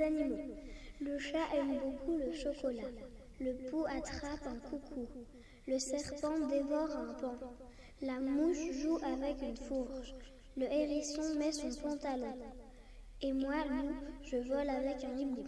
animaux. Le chat aime beaucoup le chocolat. Le pou attrape un coucou. Le serpent dévore un pan. La mouche joue avec une fourche. Le hérisson met son pantalon. Et moi, loup, je vole avec un hibou.